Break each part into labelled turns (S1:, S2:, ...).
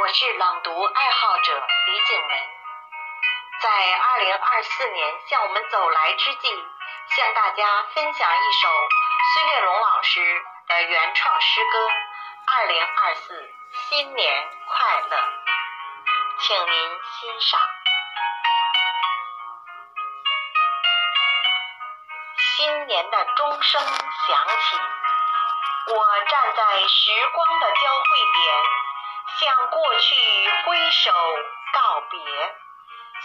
S1: 我是朗读爱好者李景文，在二零二四年向我们走来之际，向大家分享一首孙月龙老师的原创诗歌《二零二四新年快乐》，请您欣赏。新年的钟声响起，我站在时光的交汇点。向过去挥手告别，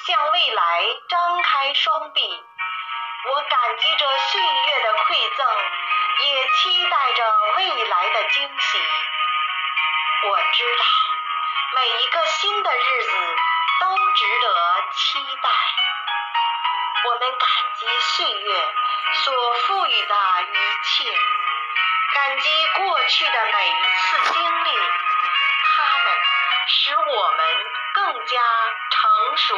S1: 向未来张开双臂。我感激着岁月的馈赠，也期待着未来的惊喜。我知道，每一个新的日子都值得期待。我们感激岁月所赋予的一切，感激过去的每一次经历。我们更加成熟，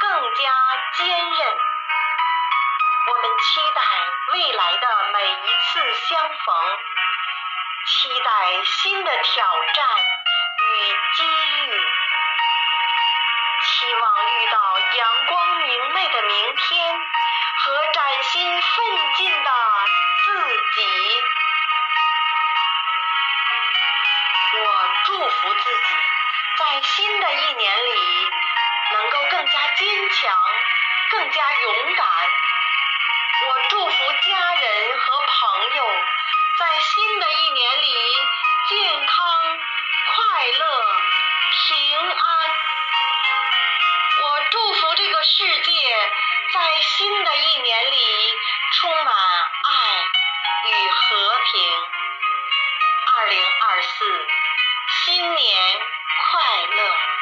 S1: 更加坚韧。我们期待未来的每一次相逢，期待新的挑战与机遇，期望遇到阳光明媚的明天和崭新奋进的自己。我祝福自己。强，更加勇敢。我祝福家人和朋友，在新的一年里健康、快乐、平安。我祝福这个世界，在新的一年里充满爱与和平。二零二四，新年。快乐。